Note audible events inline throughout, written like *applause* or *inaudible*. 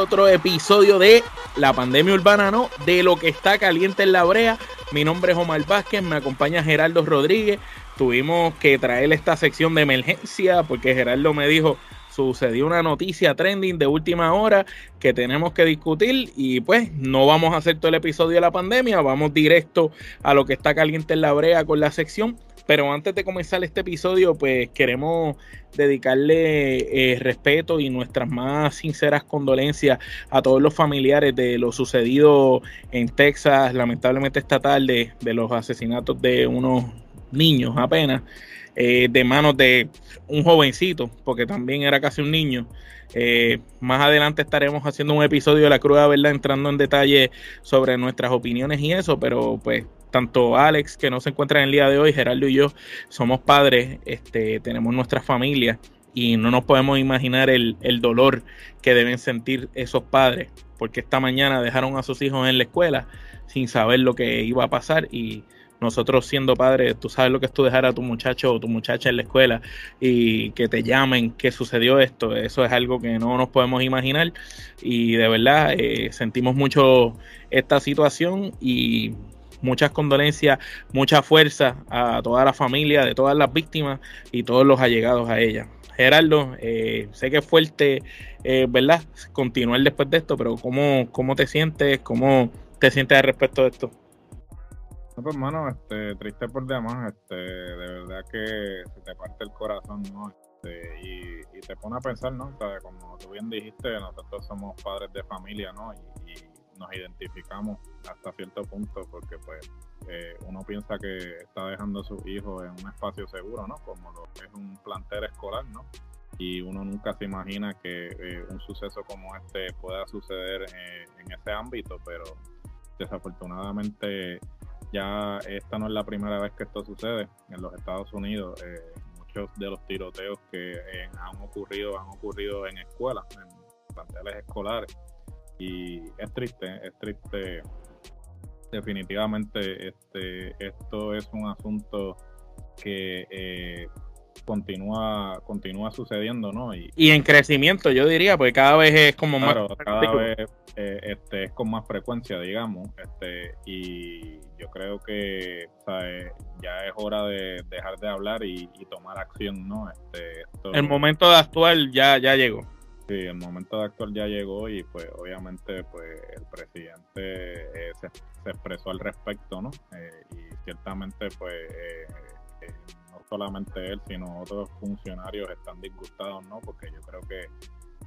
otro episodio de La Pandemia Urbana, ¿no? De lo que está caliente en la brea. Mi nombre es Omar Vázquez, me acompaña Gerardo Rodríguez. Tuvimos que traer esta sección de emergencia porque Gerardo me dijo, sucedió una noticia trending de última hora que tenemos que discutir y pues no vamos a hacer todo el episodio de la pandemia, vamos directo a lo que está caliente en la brea con la sección. Pero antes de comenzar este episodio, pues queremos dedicarle eh, respeto y nuestras más sinceras condolencias a todos los familiares de lo sucedido en Texas, lamentablemente esta tarde, de los asesinatos de unos niños apenas. Eh, de manos de un jovencito, porque también era casi un niño. Eh, más adelante estaremos haciendo un episodio de la cruda verdad, entrando en detalle sobre nuestras opiniones y eso, pero pues tanto Alex, que no se encuentra en el día de hoy, Gerardo y yo somos padres, este, tenemos nuestras familias y no nos podemos imaginar el, el dolor que deben sentir esos padres, porque esta mañana dejaron a sus hijos en la escuela sin saber lo que iba a pasar y nosotros siendo padres, tú sabes lo que es tú dejar a tu muchacho o tu muchacha en la escuela y que te llamen que sucedió esto, eso es algo que no nos podemos imaginar y de verdad eh, sentimos mucho esta situación y muchas condolencias, mucha fuerza a toda la familia de todas las víctimas y todos los allegados a ella. Gerardo, eh, sé que es fuerte, eh, ¿verdad? Continuar después de esto, pero ¿cómo, ¿cómo te sientes? ¿Cómo te sientes al respecto de esto? pues, hermano, este, triste por demás, este, de verdad que se te parte el corazón, ¿no? Este, y, te pone a pensar, ¿no? O como tú bien dijiste, nosotros somos padres de familia, ¿no? Y, nos identificamos hasta cierto punto porque, pues, eh, uno piensa que está dejando a sus hijos en un espacio seguro, ¿no? Como lo es un plantel escolar, ¿no? Y uno nunca se imagina que eh, un suceso como este pueda suceder eh, en ese ámbito, pero desafortunadamente ya esta no es la primera vez que esto sucede en los Estados Unidos. Eh, muchos de los tiroteos que han ocurrido han ocurrido en escuelas, en planteles escolares. Y es triste, es triste. Definitivamente este, esto es un asunto que eh, continúa continúa sucediendo, ¿no? Y, en crecimiento, yo diría, porque cada vez es como más... cada vez eh, este, es con más frecuencia, digamos, este, y yo creo que ya es hora de dejar de hablar y, tomar acción, ¿no? Este, el momento de actuar ya, ya llegó. Sí, el momento de actuar ya llegó y pues obviamente pues el presidente eh, se, expresó al respecto, ¿no? Eh, y ciertamente pues solamente él, sino otros funcionarios están disgustados, ¿no? Porque yo creo que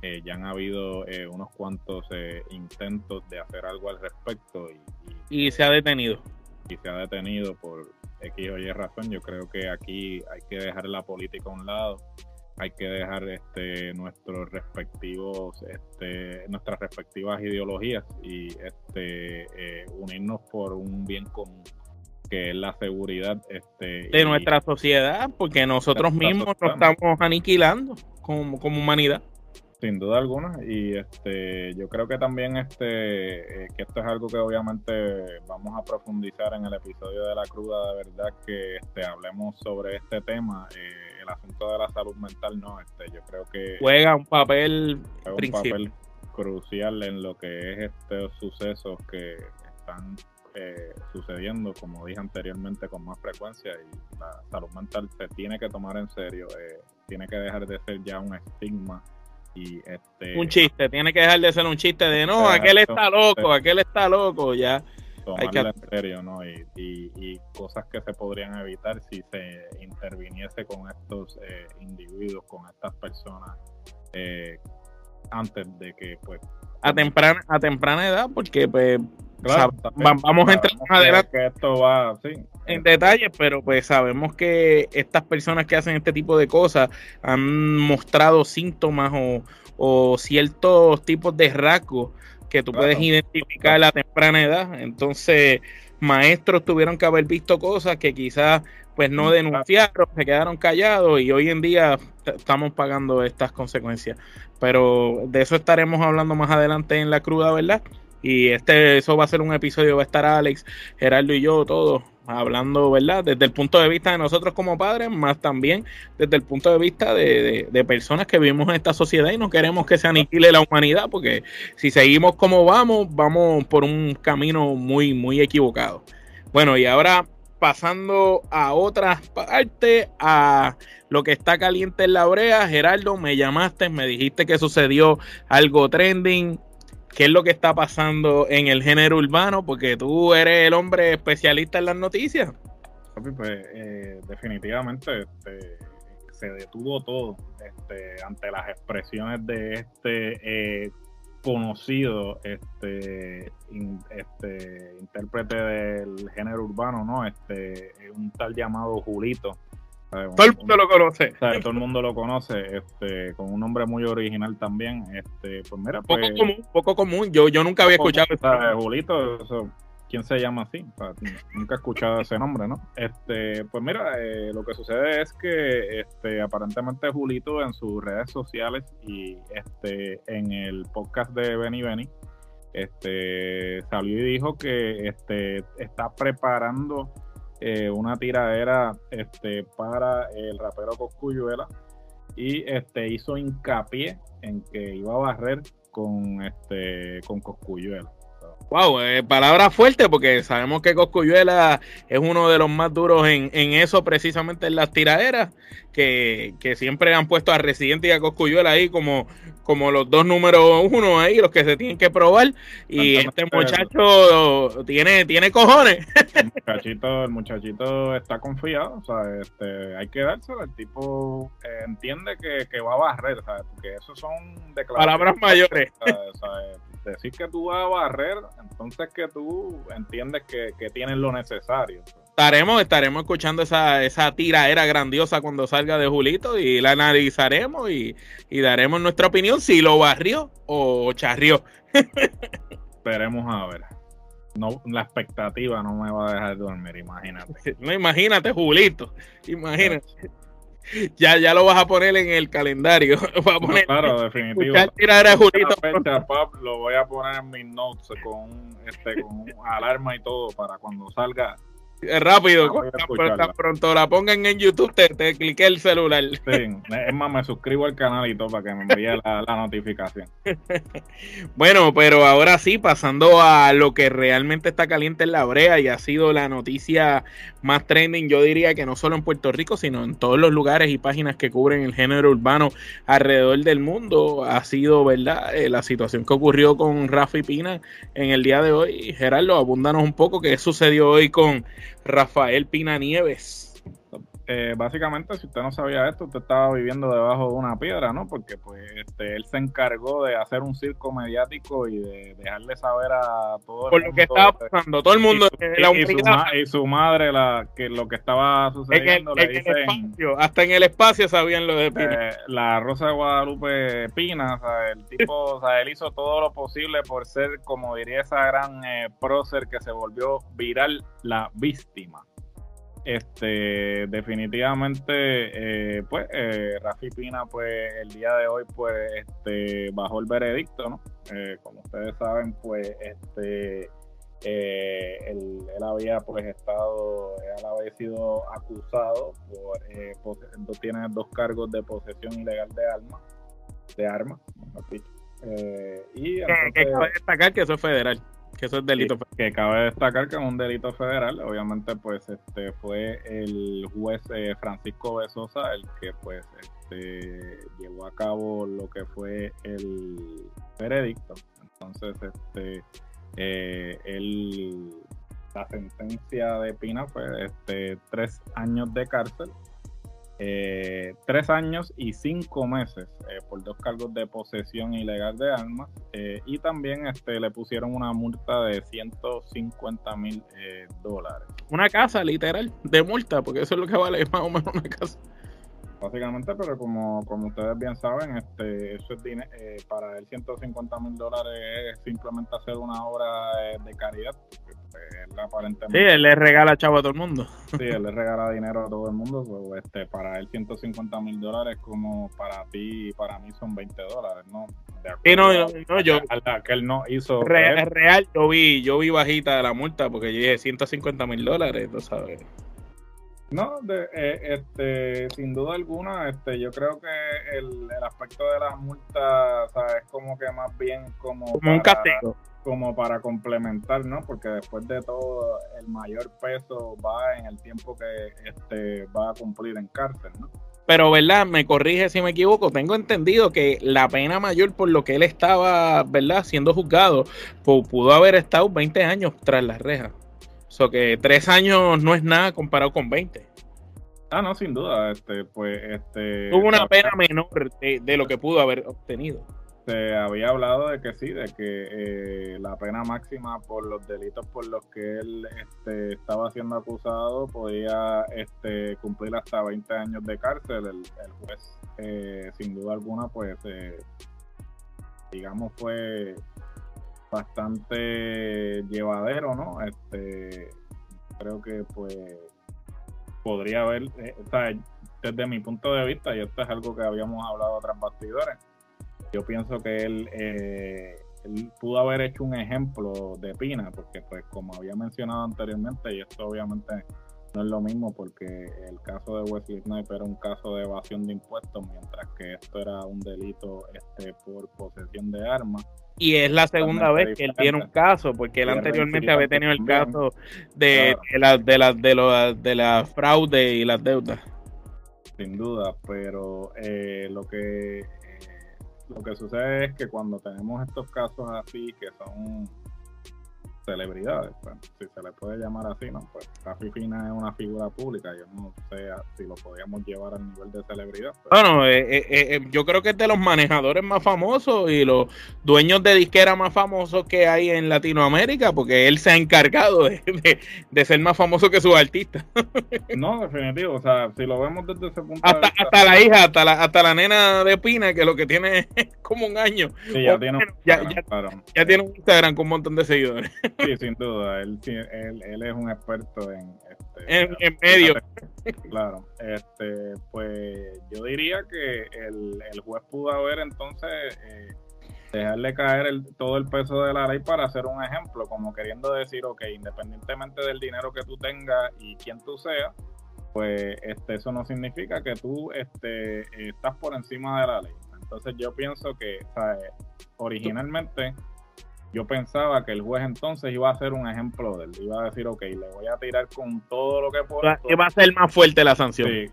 eh, ya han habido eh, unos cuantos eh, intentos de hacer algo al respecto y, se ha detenido. Y se ha detenido por X o Y razón. Yo creo que aquí hay que dejar la política a un lado, hay que dejar este, nuestros respectivos, este, nuestras respectivas ideologías y este, unirnos por un bien común que es la seguridad este, de nuestra sociedad, porque nosotros mismos nos estamos aniquilando como, como humanidad. Sin duda alguna, y este, yo creo que también este, eh, que esto es algo que obviamente vamos a profundizar en el episodio de la cruda, de verdad que este, hablemos sobre este tema, eh, el asunto de la salud mental, no, este, yo creo que juega un papel, un papel crucial en lo que es estos sucesos que están eh, sucediendo, como dije anteriormente, con más frecuencia y la salud mental se tiene que tomar en serio, eh, tiene que dejar de ser ya un estigma y este un chiste, tiene que dejar de ser un chiste de no, aquel está loco, aquel está loco, ya. Tomarlo en serio, ¿no? Y, y, cosas que se podrían evitar si se interviniese con estos eh, individuos, con estas personas, antes de que, pues. A temprana, a temprana edad, porque, pues, vamos a entrar más adelante que esto va en detalle, pero pues sabemos que estas personas que hacen este tipo de cosas han mostrado síntomas o, ciertos tipos de rasgos que tú puedes identificar a la temprana edad. Entonces, maestros tuvieron que haber visto cosas que quizás pues no denunciaron, se quedaron callados y hoy en día estamos pagando estas consecuencias. Pero de eso estaremos hablando más adelante en la cruda, ¿verdad? Y este, eso va a ser un episodio, va a estar Alex, Gerardo y yo, todos, hablando, ¿verdad? Desde el punto de vista de nosotros como padres, más también desde el punto de vista de, personas que vivimos en esta sociedad y no queremos que se aniquile la humanidad, porque si seguimos como vamos, vamos por un camino muy, muy equivocado. Bueno, y ahora pasando a otra parte, a lo que está caliente en la brea, Gerardo, me llamaste, me dijiste que sucedió algo trending qué es lo que está pasando en el género urbano, porque tú eres el hombre especialista en las noticias. Pues eh, definitivamente este, se detuvo todo este, ante las expresiones de este eh, conocido este, este intérprete del género urbano, ¿no? Este, un tal llamado Julito todo el mundo lo conoce. todo el mundo lo conoce, este, con un nombre muy original también. Este, pues mira, poco pues, común, poco común. Yo, yo nunca había escuchado eso. Julito, ¿quién se llama así? nunca he escuchado ese nombre, ¿no? Este, pues mira, eh, lo que sucede es que este, aparentemente Julito en sus redes sociales y este, en el podcast de Benny Benny, este, salió y dijo que este, está preparando eh, una tiradera este, para el rapero Coscuyuela y este, hizo hincapié en que iba a barrer con, este, con Coscuyuela. Wow, eh, palabra fuerte porque sabemos que Coscuyuela es uno de los más duros en, eso, precisamente en las tiraderas, que, siempre han puesto a Residente y a Coscuyuela ahí como, como los dos números uno ahí, los que se tienen que probar. Y este muchacho tiene, tiene cojones. *laughs* El muchachito, el muchachito está confiado, o sea, este, hay que dárselo. El tipo eh, entiende que, va a barrer, ¿sabes? porque eso son declaraciones. Palabras mayores *laughs* decir que tú vas a barrer, entonces que tú entiendes que, que tienes lo necesario. Estaremos, estaremos escuchando esa, esa era grandiosa cuando salga de Julito y la analizaremos y, daremos nuestra opinión si lo barrió o charrió. Esperemos a ver. No, la expectativa no me va a dejar dormir, imagínate. *laughs* No, imagínate, Julito. Imagínate ya, ya lo vas a poner en el calendario. *laughs* a poner, claro, definitivo. lo voy a poner en mis notes con, este, con alarma y todo para cuando salga Rápido, tan, pronto la pongan en YouTube, te, te cliqué el celular. Sí, es más, me suscribo al canal y todo para que me envíe *laughs* la, notificación. bueno, pero ahora sí, pasando a lo que realmente está caliente en la brea y ha sido la noticia más trending, yo diría que no solo en Puerto Rico, sino en todos los lugares y páginas que cubren el género urbano alrededor del mundo, ha sido, ¿verdad? Eh, la situación que ocurrió con Rafi Pina en el día de hoy. Gerardo, abúndanos un poco qué sucedió hoy con Rafael Pina Nieves. Eh, básicamente, si usted no sabía esto, usted estaba viviendo debajo de una piedra, ¿no? Porque pues este, él se encargó de hacer un circo mediático y de dejarle saber a todo el Por lo que estaba pasando, todo el mundo. Y, su, madre, la, que lo que estaba sucediendo, le dicen, hasta en el espacio sabían lo de Pina. Eh, la Rosa de Guadalupe Pina, o sea, el tipo, o sea, él hizo todo lo posible por ser, como diría esa gran eh, prócer que se volvió viral, la víctima. Este, definitivamente, eh, pues, eh, Rafi Pina, pues, el día de hoy, pues, este, bajó el veredicto, ¿no? Eh, como ustedes saben, pues, este, eh, él, había, pues, estado, él había sido acusado por, tiene dos cargos de posesión ilegal de armas, de armas, y entonces, destacar que eso es federal que eso es delito que, cabe destacar que es un delito federal. Obviamente pues este fue el juez eh, Francisco Besosa el que pues este llevó a cabo lo que fue el veredicto. Entonces este eh, la sentencia de Pina fue este tres años de cárcel eh, tres años y cinco meses eh, por dos cargos de posesión ilegal de armas eh, y también este, le pusieron una multa de 150 mil dólares. Una casa, literal, de multa, porque eso es lo que vale *laughs* más o menos una casa. Básicamente, pero como, como ustedes bien saben, este, eso es dinero, para él 150 mil dólares es simplemente hacer una obra de caridad. Él aparentemente... Sí, él le regala chavo a todo el mundo. Sí, él le regala dinero a todo el mundo, pues, este, para él 150 mil dólares como para ti y para mí son 20 dólares, ¿no? De no, no, yo... que él no hizo... Real, real, yo vi, yo vi bajita de la multa porque yo dije 150 mil dólares, tú sabes. No, de, eh, este, sin duda alguna, este, yo creo que el, el aspecto de las multas, es como que más bien como, como un castigo como para complementar, ¿no? Porque después de todo, el mayor peso va en el tiempo que este va a cumplir en cárcel, ¿no? Pero, ¿verdad? Me corrige si me equivoco. Tengo entendido que la pena mayor por lo que él estaba, ¿verdad? Siendo juzgado, pudo haber estado 20 años tras las rejas. O sea que tres años no es nada comparado con 20. Ah, no, sin duda. Este, pues, este. Tuvo una pena menor de lo que pudo haber obtenido se había hablado de que sí, de que eh, la pena máxima por los delitos por los que él este, estaba siendo acusado podía este, cumplir hasta 20 años de cárcel. El, juez, eh, sin duda alguna, pues, eh, digamos, fue bastante llevadero, ¿no? Este, creo que, pues, podría haber, o sea, desde mi punto de vista, y esto es algo que habíamos hablado tras bastidores, yo pienso que él, eh, él pudo haber hecho un ejemplo de Pina, porque pues como había mencionado anteriormente, y esto obviamente no es lo mismo porque el caso de Wesley Sniper era un caso de evasión de impuestos, mientras que esto era un delito este por posesión de armas. Y es la segunda vez que él tiene un caso, porque él anteriormente había tenido el caso de, la, de, la, de, de la fraude y las deudas. Sin duda, pero eh, lo que lo que sucede es que cuando tenemos estos casos así, que son celebridades, pues, si se le puede llamar así, ¿no? Pues Rafi Fina es una figura pública, yo no sé si lo podíamos llevar al nivel de celebridad. Bueno, eh, eh, eh, yo creo que es de los manejadores más famosos y los dueños de disquera más famosos que hay en Latinoamérica, porque él se ha encargado de, ser más famoso que sus artistas. *laughs* no, definitivo, o sea, si lo vemos desde ese punto hasta, de vista. Hasta la hija, hasta la, hasta la nena de Pina, que lo que tiene *laughs* es como un año. Sí, ya, tiene, ya, ya tiene un Instagram con un montón de seguidores. Sí, sin duda. Él, él, es un experto en, este, en, medio. Claro. Este, pues yo diría que el, juez pudo haber entonces eh, dejarle caer el, todo el peso de la ley para hacer un ejemplo, como queriendo decir, ok, independientemente del dinero que tú tengas y quién tú seas, pues este, eso no significa que tú este, estás por encima de la ley. Entonces yo pienso que originalmente yo pensaba que el juez entonces iba a hacer un ejemplo de él. Iba a decir, ok, le voy a tirar con todo lo que pueda. Que va a ser más fuerte la sanción. Sí,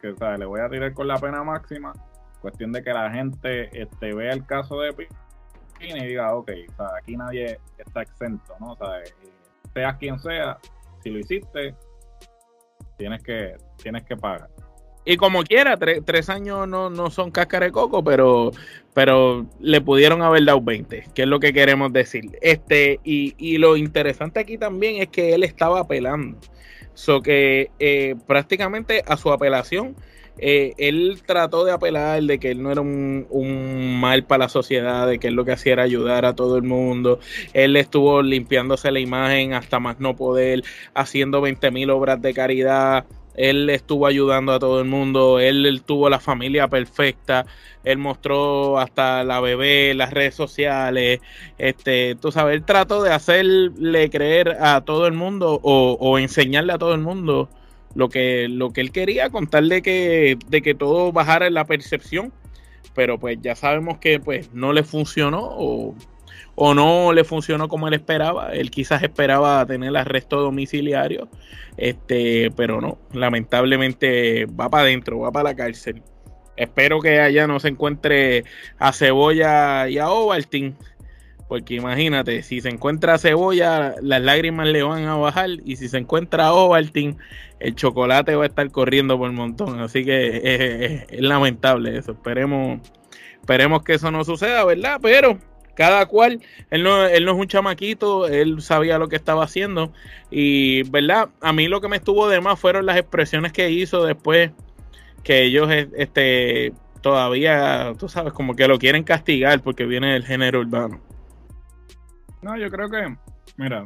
que, le voy a tirar con la pena máxima. Cuestión de que la gente este, vea el caso de Pina y diga, ok, o sea, aquí nadie está exento, ¿no? O sea, eh, seas quien sea, si lo hiciste, tienes que, tienes que pagar. Y como quiera, tres años no, no son cáscara de coco, pero, pero le pudieron haber dado 20, que es lo que queremos decir. Este, y, y lo interesante aquí también es que él estaba apelando. So que eh, prácticamente a su apelación, eh, él trató de apelar de que él no era un, un, mal para la sociedad, de que él lo que hacía era ayudar a todo el mundo. Él estuvo limpiándose la imagen hasta más no poder, haciendo 20 mil obras de caridad él estuvo ayudando a todo el mundo, él, tuvo la familia perfecta, él mostró hasta la bebé, las redes sociales, este, tú sabes, él trató de hacerle creer a todo el mundo o, enseñarle a todo el mundo lo que, lo que él quería, contarle que, de que todo bajara en la percepción, pero pues ya sabemos que pues no le funcionó o o no le funcionó como él esperaba. Él quizás esperaba tener arresto domiciliario, este, pero no, lamentablemente va para adentro, va para la cárcel. Espero que allá no se encuentre a Cebolla y a Ovaltine, porque imagínate, si se encuentra a Cebolla, las lágrimas le van a bajar, y si se encuentra a Ovaltine, el chocolate va a estar corriendo por un montón. Así que es, lamentable eso. Esperemos, esperemos que eso no suceda, ¿verdad? Pero cada cual, él no, él no es un chamaquito, él sabía lo que estaba haciendo y, ¿verdad? A mí lo que me estuvo de más fueron las expresiones que hizo después que ellos, este, todavía, tú sabes, como que lo quieren castigar porque viene del género urbano. No, yo creo que, mira,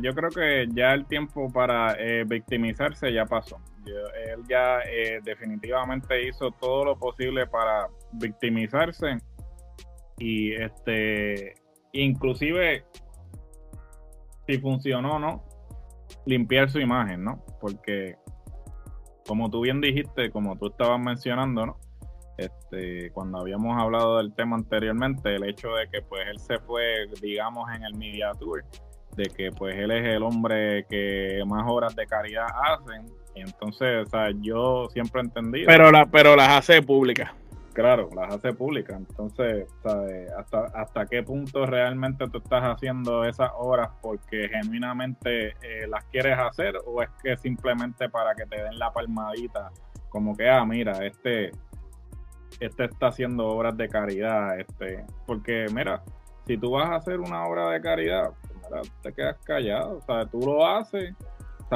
yo creo que ya el tiempo para eh, victimizarse ya pasó. él ya eh, definitivamente hizo todo lo posible para victimizarse y este inclusive si funcionó no limpiar su imagen, ¿no? Porque como tú bien dijiste, como tú estabas mencionando, ¿no? Este, cuando habíamos hablado del tema anteriormente, el hecho de que pues él se fue, digamos, en el Media Tour, de que pues él es el hombre que más obras de caridad hacen, y entonces, o sea, yo siempre he entendido. Pero, la, pero las hace públicas. Claro, las hace públicas. Entonces, ¿sabes? Hasta, ¿hasta qué punto realmente tú estás haciendo esas obras porque genuinamente eh, las quieres hacer o es que simplemente para que te den la palmadita? Como que, ah, mira, este, este está haciendo obras de caridad. este Porque, mira, si tú vas a hacer una obra de caridad, pues, te quedas callado. ¿sabes? Tú lo haces.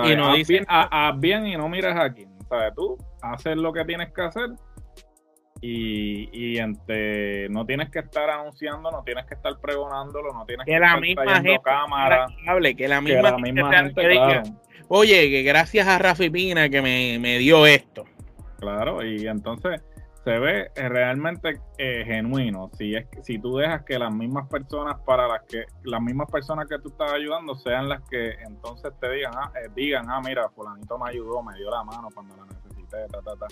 Y no haz, bien, haz bien y no mires aquí. ¿sabes? Tú haces lo que tienes que hacer y, y no tienes que estar anunciando, no tienes que estar pregonándolo, no tienes que, la misma gente, cámara. Que la misma, gente, oye, que gracias a Rafi Pina que me, dio esto. Claro, y entonces se ve realmente eh, genuino. Si es si tú dejas que las mismas personas para las que las mismas personas que tú estás ayudando sean las que entonces te digan, ah, eh, digan, ah, mira, fulanito me ayudó, me dio la mano cuando la necesité, ta, ta, ta.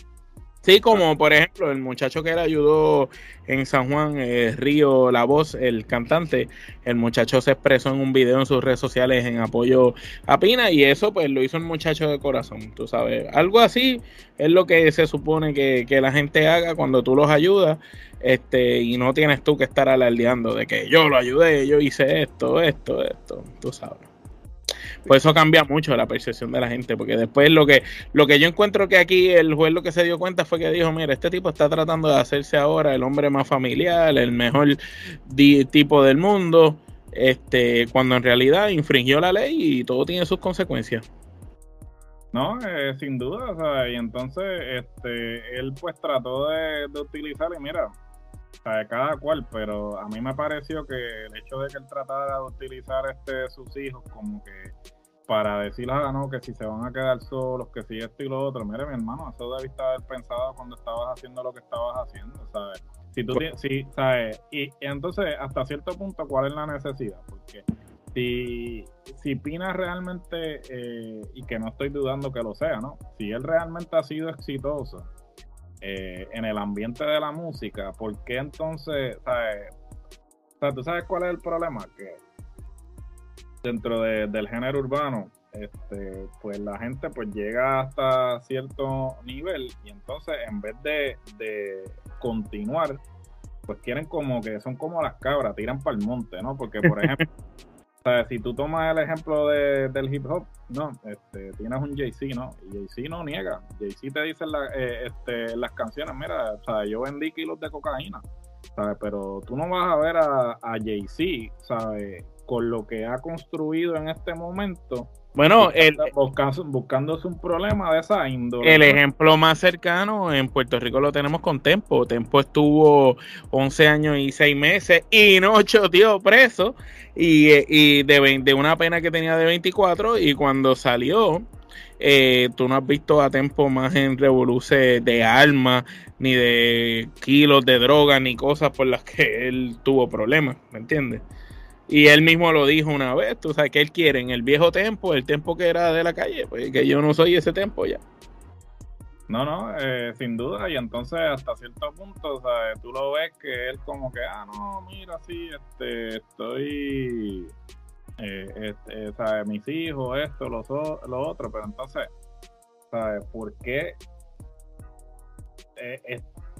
Sí, como por ejemplo el muchacho que le ayudó en San Juan, eh, Río La Voz, el cantante, el muchacho se expresó en un video en sus redes sociales en apoyo a Pina y eso pues lo hizo el muchacho de corazón, tú sabes. Algo así es lo que se supone que, que la gente haga cuando tú los ayudas este y no tienes tú que estar alardeando de que yo lo ayudé, yo hice esto, esto, esto, tú sabes. Pues eso cambia mucho la percepción de la gente, porque después lo que, lo que yo encuentro que aquí el juez lo que se dio cuenta fue que dijo, mira, este tipo está tratando de hacerse ahora el hombre más familiar, el mejor tipo del mundo, este, cuando en realidad infringió la ley y todo tiene sus consecuencias. No, eh, sin duda, y entonces este, él pues trató de, de utilizar y mira, de cada cual, pero a mí me pareció que el hecho de que él tratara de utilizar este sus hijos como que para decirles, ah, no, que si se van a quedar solos, que si esto y lo otro, mire mi hermano, eso debiste haber pensado cuando estabas haciendo lo que estabas haciendo, ¿sabes? Si tú si, ¿sabes? Y, entonces, hasta cierto punto, ¿cuál es la necesidad? Porque si, si Pina realmente, eh, y que no estoy dudando que lo sea, ¿no? Si él realmente ha sido exitoso, eh, en el ambiente de la música, ¿por qué entonces, sabes? O sea, ¿tú sabes cuál es el problema? Que dentro del género urbano, este, pues la gente pues llega hasta cierto nivel y entonces en vez de, de continuar, pues quieren como que son como las cabras, tiran para el monte, ¿no? Porque, por ejemplo, *laughs* O sea, si tú tomas el ejemplo de, del hip hop, no, este, tienes un Jay-Z, ¿no? Y Jay-Z no niega. Jay-Z te dice la, eh, este, las canciones, mira, o sea, yo vendí kilos de cocaína, ¿sabes? Pero tú no vas a ver a, a Jay-Z, ¿sabes? Con lo que ha construido en este momento, bueno, el, buscándose un problema de esa índole. El ejemplo más cercano en Puerto Rico lo tenemos con Tempo. Tempo estuvo 11 años y 6 meses y no tío preso y, y de, de, una pena que tenía de 24 y cuando salió, eh, tú no has visto a Tempo más en revoluciones de armas, ni de kilos de droga, ni cosas por las que él tuvo problemas, ¿me entiendes? Y él mismo lo dijo una vez, tú sabes que él quiere en el viejo tiempo, el tiempo que era de la calle, pues que yo no soy ese tiempo ya. No, no, eh, sin duda, y entonces hasta cierto punto, ¿sabes? tú lo ves que él como que, ah, no, mira, sí, este, estoy, eh, este, ¿sabes? Mis hijos, esto, lo, lo otro, pero entonces, ¿sabes? ¿Por qué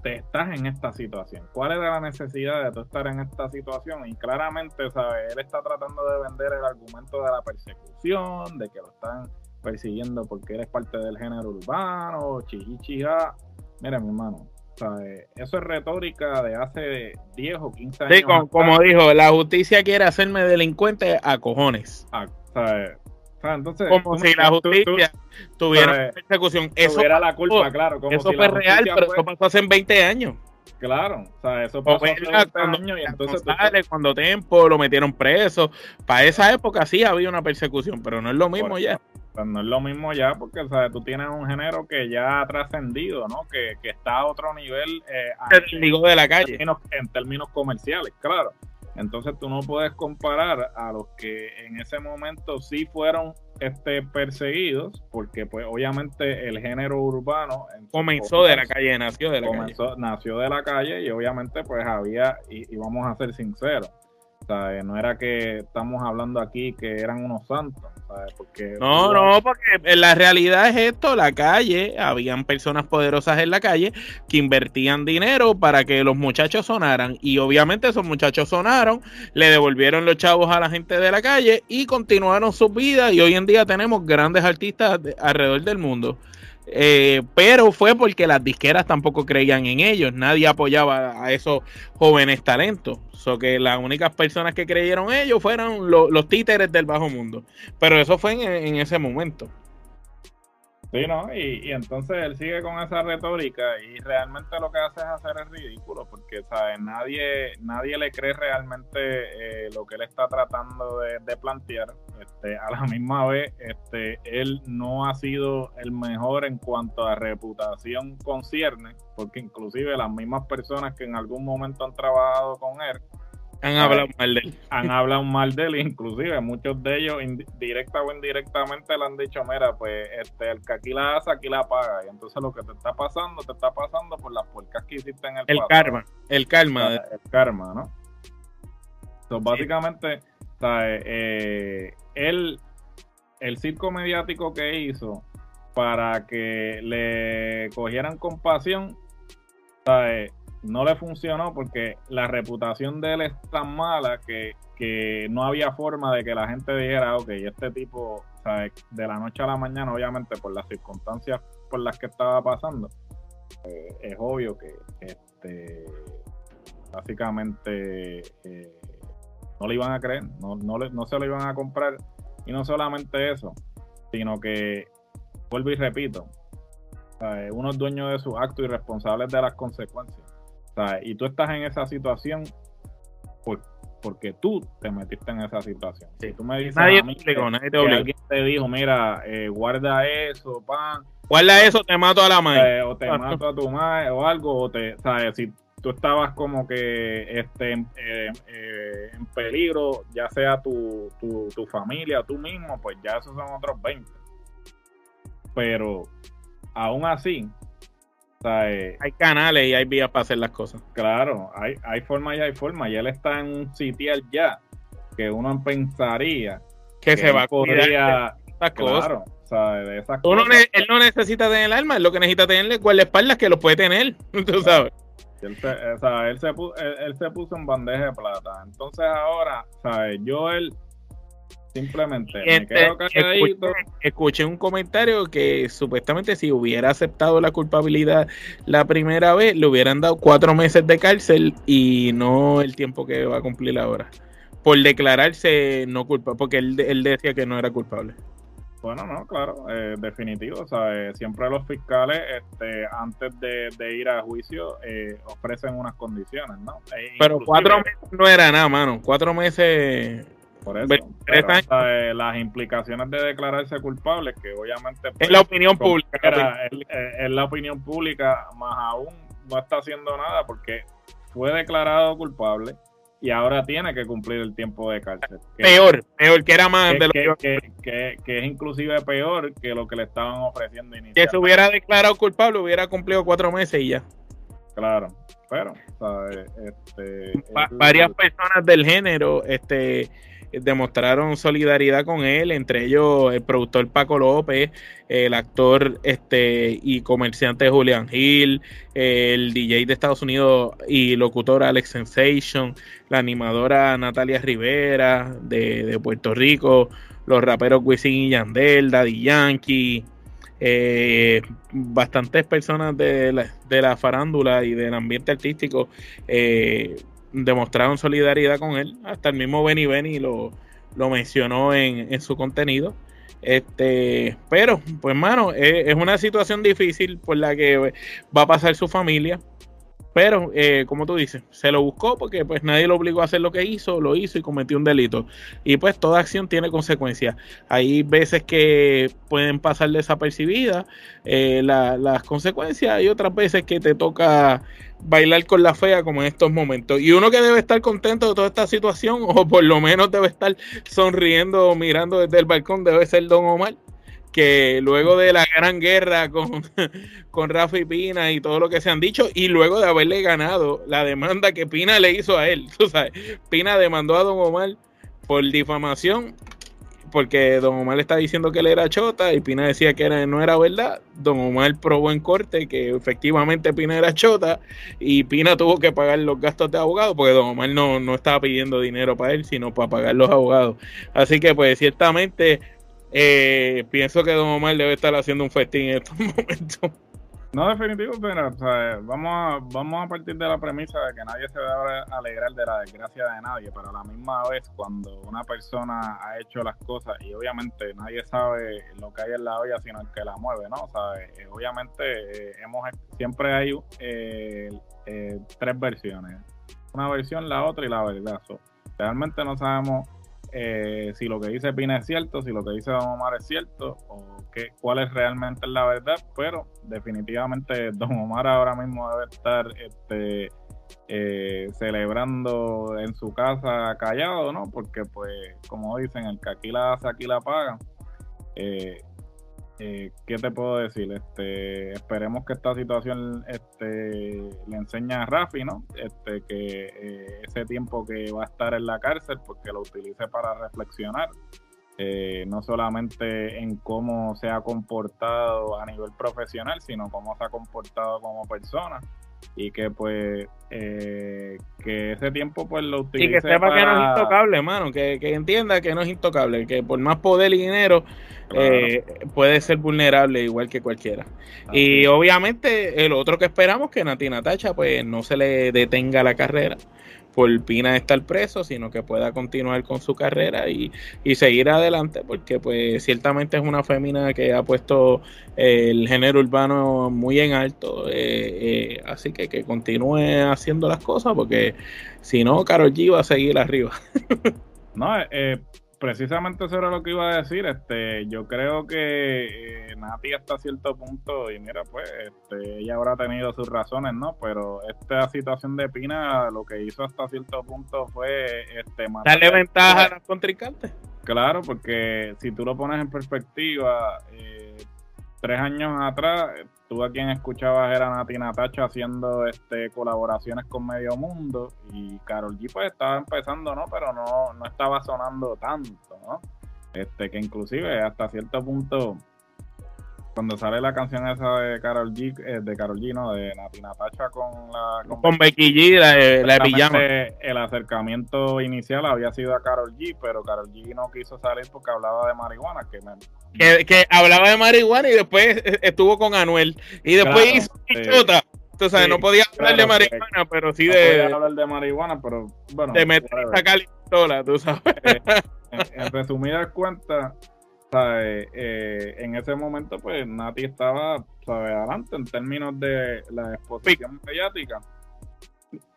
eh, estás en esta situación. ¿Cuál es la necesidad de tú estar en esta situación? Y claramente, ¿sabes? Él está tratando de vender el argumento de la persecución, de que lo están persiguiendo porque eres parte del género urbano, chichichija. Mira, mi hermano, ¿sabes? eso es retórica de hace 10 o 15 años. Sí, como, dijo, la justicia quiere hacerme delincuente a cojones. Ah, ¿sabes? Entonces, como si la justicia tuviera persecución. Eso tuviera la culpa, claro. eso fue real, pero eso pasó hace 20 años. Claro, o sea, eso pasó hace cuando, años y entonces González, cuando Tempo lo metieron preso. Para esa época sí había una persecución, pero no es lo mismo ya. Pues no es lo mismo ya porque o sea, tú tienes un género que ya ha trascendido, ¿no? Que, que, está a otro nivel eh, de la calle. en términos comerciales, claro. Entonces tú no puedes comparar a los que en ese momento sí fueron este, perseguidos, porque pues obviamente el género urbano comenzó de la calle, nació de la calle. Nació de la calle y obviamente pues había, y, y vamos a ser sinceros, no era que estamos hablando aquí que eran unos santos. Porque, no, no, porque en la realidad es esto, la calle, habían personas poderosas en la calle que invertían dinero para que los muchachos sonaran y obviamente esos muchachos sonaron, le devolvieron los chavos a la gente de la calle y continuaron sus vidas y hoy en día tenemos grandes artistas alrededor del mundo. Eh, pero fue porque las disqueras tampoco creían en ellos, nadie apoyaba a esos jóvenes talentos. So que las únicas personas que creyeron ellos fueron los títeres del bajo mundo. Pero eso fue en ese momento. Sí, ¿no? Y, entonces él sigue con esa retórica y realmente lo que hace es hacer el ridículo, porque ¿sabes? Nadie, nadie le cree realmente eh, lo que él está tratando de, plantear. Este, a la misma vez, este, él no ha sido el mejor en cuanto a reputación concierne, porque inclusive las mismas personas que en algún momento han trabajado con él, han hablado mal de él. Han hablado mal de él, inclusive muchos de ellos directa o indirectamente le han dicho, mira, pues este, el que aquí la hace, aquí la paga. Y entonces lo que te está pasando, te está pasando por las puercas que hiciste en el El karma, el karma. El, karma, ¿no? Entonces, básicamente, eh, él, el circo mediático que hizo para que le cogieran compasión, ¿sabes? No le funcionó porque la reputación de él es tan mala que, no había forma de que la gente dijera, ok, este tipo, de la noche a la mañana, obviamente por las circunstancias por las que estaba pasando, eh, es obvio que este, básicamente eh, no le iban a creer, no, no, no se lo iban a comprar. Y no solamente eso, sino que, vuelvo y repito, uno es dueño de sus actos y responsables de las consecuencias y tú estás en esa situación porque tú te metiste en esa situación. Si tú me dices nadie a mí te nadie te alguien te dijo, mira, eh, guarda eso, pan. Guarda eso, te mato a la madre. Eh, o te mato a tu madre o algo, o te, sabes, si tú estabas como que este, eh, en peligro, ya sea tu, tu, tu familia, tú mismo, pues ya esos son otros 20. Pero aún así, eh, hay canales y hay vías para hacer las cosas. Claro, hay, hay forma y hay forma. Y él está en un sitio ya que uno pensaría que, se va a cuidar estas cosas. De esas él no necesita tener el arma, él lo que necesita tenerle guardaespaldas que lo puede tener, *laughs* tú sabes. Él se, o sea, él, se puso, él, se puso en bandeja de plata. Entonces ahora, ¿sabes? Yo él Simplemente me quedo Escuché, un comentario que supuestamente si hubiera aceptado la culpabilidad la primera vez, le hubieran dado cuatro meses de cárcel y no el tiempo que va a cumplir ahora. Por declararse no culpable, porque él, él decía que no era culpable. Bueno, no, claro, eh, definitivo. O sea, eh, siempre los fiscales, este, antes de, ir a juicio, eh, ofrecen unas condiciones, ¿no? Pero cuatro meses no era nada, mano. Cuatro meses por eso, eh, las implicaciones de declararse culpable, que obviamente... es la opinión pública. es, la opinión pública, más aún no está haciendo nada porque fue declarado culpable y ahora tiene que cumplir el tiempo de cárcel. peor, peor, que era más de lo que, que, que, es inclusive peor que lo que le estaban ofreciendo inicialmente. Que se hubiera declarado culpable, hubiera cumplido cuatro meses y ya. Claro, pero este, varias personas del género este demostraron solidaridad con él, entre ellos el productor Paco López, el actor este y comerciante Julian Hill, el DJ de Estados Unidos y locutor Alex Sensation, la animadora Natalia Rivera de, Puerto Rico, los raperos Wisin y Yandel, Daddy Yankee, eh, bastantes personas de la, de la, farándula y del ambiente artístico eh, demostraron solidaridad con él. Hasta el mismo Benny Benny lo, lo mencionó en, su contenido. Este, pero, pues, mano, es, una situación difícil por la que va a pasar su familia. Pero, eh, como tú dices, se lo buscó porque pues nadie lo obligó a hacer lo que hizo, lo hizo y cometió un delito. Y pues toda acción tiene consecuencias. Hay veces que pueden pasar desapercibidas eh, las consecuencias y otras veces que te toca bailar con la fea como en estos momentos. Y uno que debe estar contento de toda esta situación *laughs* o por lo menos debe estar sonriendo o mirando desde el balcón debe ser Don Omar que luego de la gran guerra con, *laughs* con Rafa y Pina y todo lo que se han dicho, y luego de haberle ganado la demanda que Pina le hizo a él, *laughs* tú sabes, Pina demandó a Don Omar por difamación, porque Don Omar está diciendo que él era chota y Pina decía que era, no era verdad. Don Omar probó en corte que efectivamente Pina era chota y Pina tuvo que pagar los gastos de abogado porque Don Omar no, no estaba pidiendo dinero para él, sino para pagar los abogados. Así que pues ciertamente eh, pienso que Don Omar debe estar haciendo un festín en estos *laughs* momentos. No, definitivo, pero vamos, a, vamos a partir de la premisa de que nadie se debe alegrar de la desgracia de nadie, pero a la misma vez cuando una persona ha hecho las cosas y obviamente nadie sabe lo que hay en la olla sino el que la mueve, ¿no? O sea, eh, obviamente eh, hemos siempre hay tres versiones, una versión, la otra y la verdad. realmente no sabemos eh, si lo que dice Pina es cierto, si lo que dice Don Omar es cierto, o qué, cuál es realmente la verdad, pero definitivamente Don Omar ahora mismo debe estar este, eh, celebrando en su casa callado, ¿no? Porque pues, como dicen, el que aquí la hace, aquí la paga. Eh, eh, ¿qué te puedo decir? Este, esperemos que esta situación este, le enseñe a Rafi, ¿no? Este, que eh, ese tiempo que va a estar en la cárcel, porque lo utilice para reflexionar, eh, no solamente en cómo se ha comportado a nivel profesional, sino cómo se ha comportado como persona y que pues eh, que ese tiempo pues lo utilice y que sepa que no es intocable hermano que, entienda que no es intocable que por más poder y dinero eh, puede ser vulnerable igual que cualquiera. Y obviamente el otro que esperamos que Nati Natacha pues no se le detenga la carrera por Pina estar preso, sino que pueda continuar con su carrera y, seguir adelante, porque pues ciertamente es una fémina que ha puesto eh, el género urbano muy en alto, eh, eh, así que que continúe haciendo las cosas, porque si no, Carol G va a seguir arriba. *laughs* no, eh, precisamente eso era lo que iba a decir. Este, yo creo que eh, Nati hasta cierto punto, y mira, pues, este, ella habrá tenido sus razones, ¿no? Pero esta situación de Pina, lo que hizo hasta cierto punto fue este, darle ventaja a los contrincantes. Claro, porque si tú lo pones en perspectiva, eh, tres años atrás, tú a quien escuchabas era Nati Natacha haciendo este colaboraciones con Medio Mundo y Carol G pues estaba empezando, ¿no? Pero no, no estaba sonando tanto, ¿no? Este, que inclusive hasta cierto punto cuando sale la canción esa de Carol G, eh, de Carol G, no, de Nati Natacha con la con, Becky G, la, la pijama. El acercamiento inicial había sido a Carol G, pero Carol G no quiso salir porque hablaba de marihuana, que, me... que, hablaba de marihuana y después estuvo con Anuel y después hizo Chota. Tú sabes, no podía hablar de marihuana, pero sí no de. Podía hablar de marihuana, pero bueno. De meter esa pistola, tú sabes. Eh, en, en resumidas cuentas, eh, en ese momento, pues Nati estaba adelante en términos de la exposición mediática.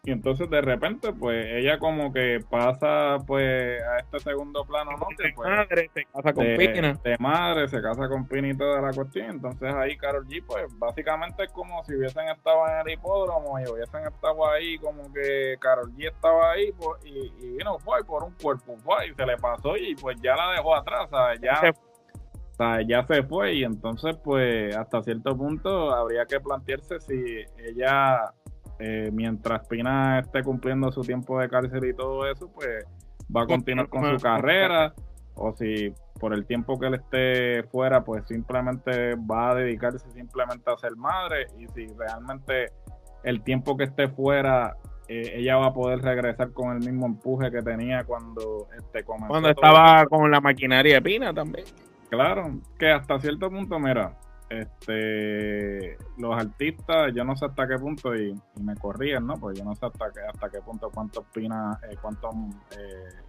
Y entonces de repente, pues ella como que pasa pues a este segundo plano, ¿no? de pues, madre, se casa con Pina. De madre, se casa con Pina y toda la cuestión. Entonces ahí Carol G, pues básicamente es como si hubiesen estado en el hipódromo y hubiesen estado ahí, como que Carol G estaba ahí pues, y, y vino, fue por un cuerpo, fue y se le pasó y pues ya la dejó atrás, ¿sabes? Ya ya se fue y entonces pues hasta cierto punto habría que plantearse si ella eh, mientras Pina esté cumpliendo su tiempo de cárcel y todo eso pues va a continuar con su carrera. o si por el tiempo que él esté fuera pues simplemente va a dedicarse simplemente a ser madre. Y si realmente el tiempo que esté fuera eh, ella va a poder regresar con el mismo empuje que tenía cuando este comenzó cuando estaba con la maquinaria de Pina también. Claro, que hasta cierto punto, mira, este los artistas, yo no sé hasta qué punto, y, me corrían, ¿no? Pues yo no sé hasta qué, hasta qué punto, cuántos pina, eh, cuántos, eh,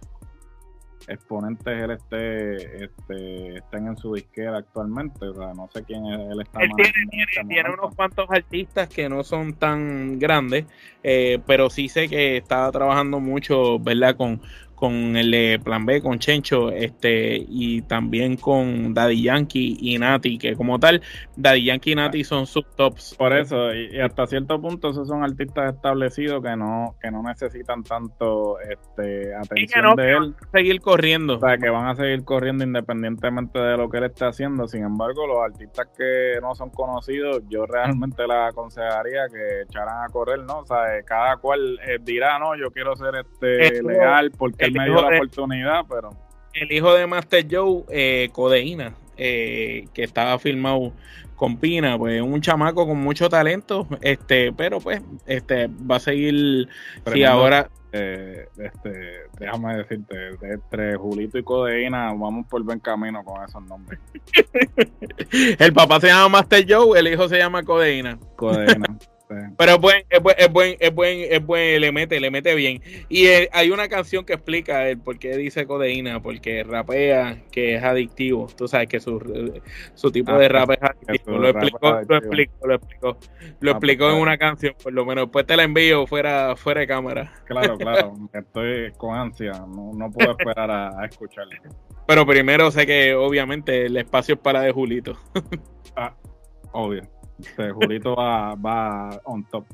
exponentes él esté, este, estén en su disquera actualmente. O sea, no sé quién él está él tiene, este unos cuantos artistas que no son tan grandes, eh, pero sí sé que estaba trabajando mucho, ¿verdad? Con, con el de Plan B, con Chencho, este, y también con Daddy Yankee y Nati, que como tal, Daddy Yankee y Nati son subtops. Por eso, y, hasta cierto punto esos son artistas establecidos que no, que no necesitan tanto este atención de él. seguir corriendo. O sea, que van a seguir corriendo independientemente de lo que él esté haciendo. Sin embargo, los artistas que no son conocidos, yo realmente les aconsejaría que echaran a correr, ¿no? O sea, cada cual eh, dirá, no, yo quiero ser este legal porque me dio la oportunidad, pero. El hijo de Master Joe, eh, Codeína, eh, que estaba filmado con Pina, pues un chamaco con mucho talento, este, pero pues, este, va a seguir. si ahora. Eh, este, déjame decirte, entre Julito y Codeína, vamos por buen camino con esos nombres. *laughs* el papá se llama Master Joe, el hijo se llama Codeína. Codeína. *laughs* Pero es buen, es buen, es buen, es buen, es buen, le mete, le mete bien. Y eh, hay una canción que explica el por qué dice codeína, porque rapea que es adictivo. Tú sabes que su, su tipo de ah, rap es adictivo. Lo explicó, lo explicó, lo explicó, lo explicó en una canción, por lo menos. Después te la envío fuera, fuera de cámara. Claro, claro. *laughs* Estoy con ansia, no, no puedo esperar a, a escucharla. Pero primero sé que obviamente el espacio es para de Julito. ah, obvio. Julito va, va on top.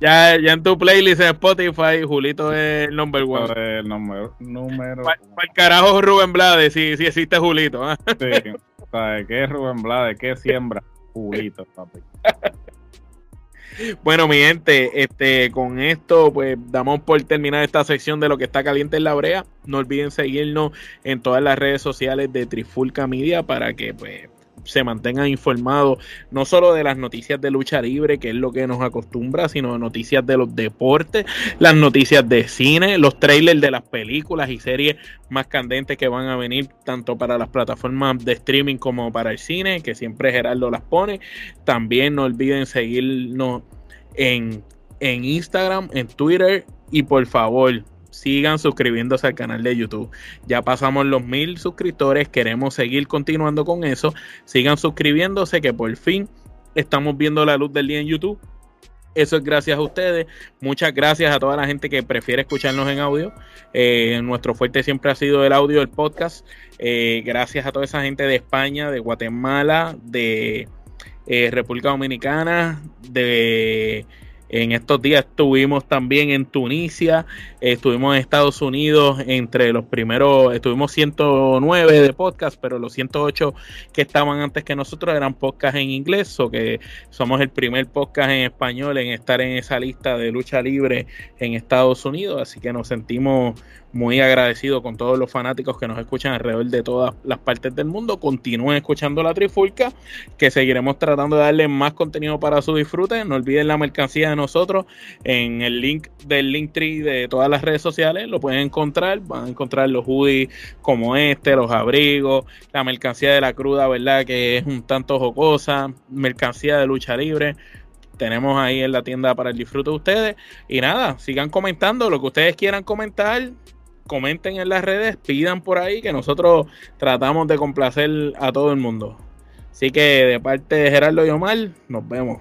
Ya, ya en tu playlist en Spotify, Julito es el number one. El número. número ¿Cuál, carajo Rubén Blades si, si existe Julito? ¿ah? Sí, *laughs* ¿qué es Rubén Blades? ¿Qué siembra? Julito, papi. Bueno, mi gente, este, con esto, pues damos por terminar esta sección de lo que está caliente en la brea. No olviden seguirnos en todas las redes sociales de Trifulca Media para que, pues, se mantengan informados no solo de las noticias de lucha libre, que es lo que nos acostumbra, sino de noticias de los deportes, las noticias de cine, los trailers de las películas y series más candentes que van a venir tanto para las plataformas de streaming como para el cine, que siempre Gerardo las pone. También no olviden seguirnos en, en Instagram, en Twitter y por favor sigan suscribiéndose al canal de YouTube. Ya pasamos los mil suscriptores, queremos seguir continuando con eso. Sigan suscribiéndose que por fin estamos viendo la luz del día en YouTube. Eso es gracias a ustedes. Muchas gracias a toda la gente que prefiere escucharnos en audio. Eh, nuestro fuerte siempre ha sido el audio del podcast. Eh, gracias a toda esa gente de España, de Guatemala, de eh, República Dominicana, de en estos días estuvimos también en Tunisia, estuvimos en Estados Unidos entre los primeros, estuvimos 109 de podcast, pero los 108 que estaban antes que nosotros eran podcast en inglés, o que somos el primer podcast en español en estar en esa lista de lucha libre en Estados Unidos, así que nos sentimos muy agradecidos con todos los fanáticos que nos escuchan alrededor de todas las partes del mundo. Continúen escuchando la Trifulca, que seguiremos tratando de darle más contenido para su disfrute. No olviden la mercancía de nosotros en el link del Linktree de todas las redes sociales. Lo pueden encontrar. Van a encontrar los hoodies como este, los abrigos, la mercancía de la cruda, ¿verdad? Que es un tanto jocosa, mercancía de lucha libre tenemos ahí en la tienda para el disfrute de ustedes. Y nada, sigan comentando lo que ustedes quieran comentar comenten en las redes, pidan por ahí, que nosotros tratamos de complacer a todo el mundo. Así que de parte de Gerardo y Omar, nos vemos.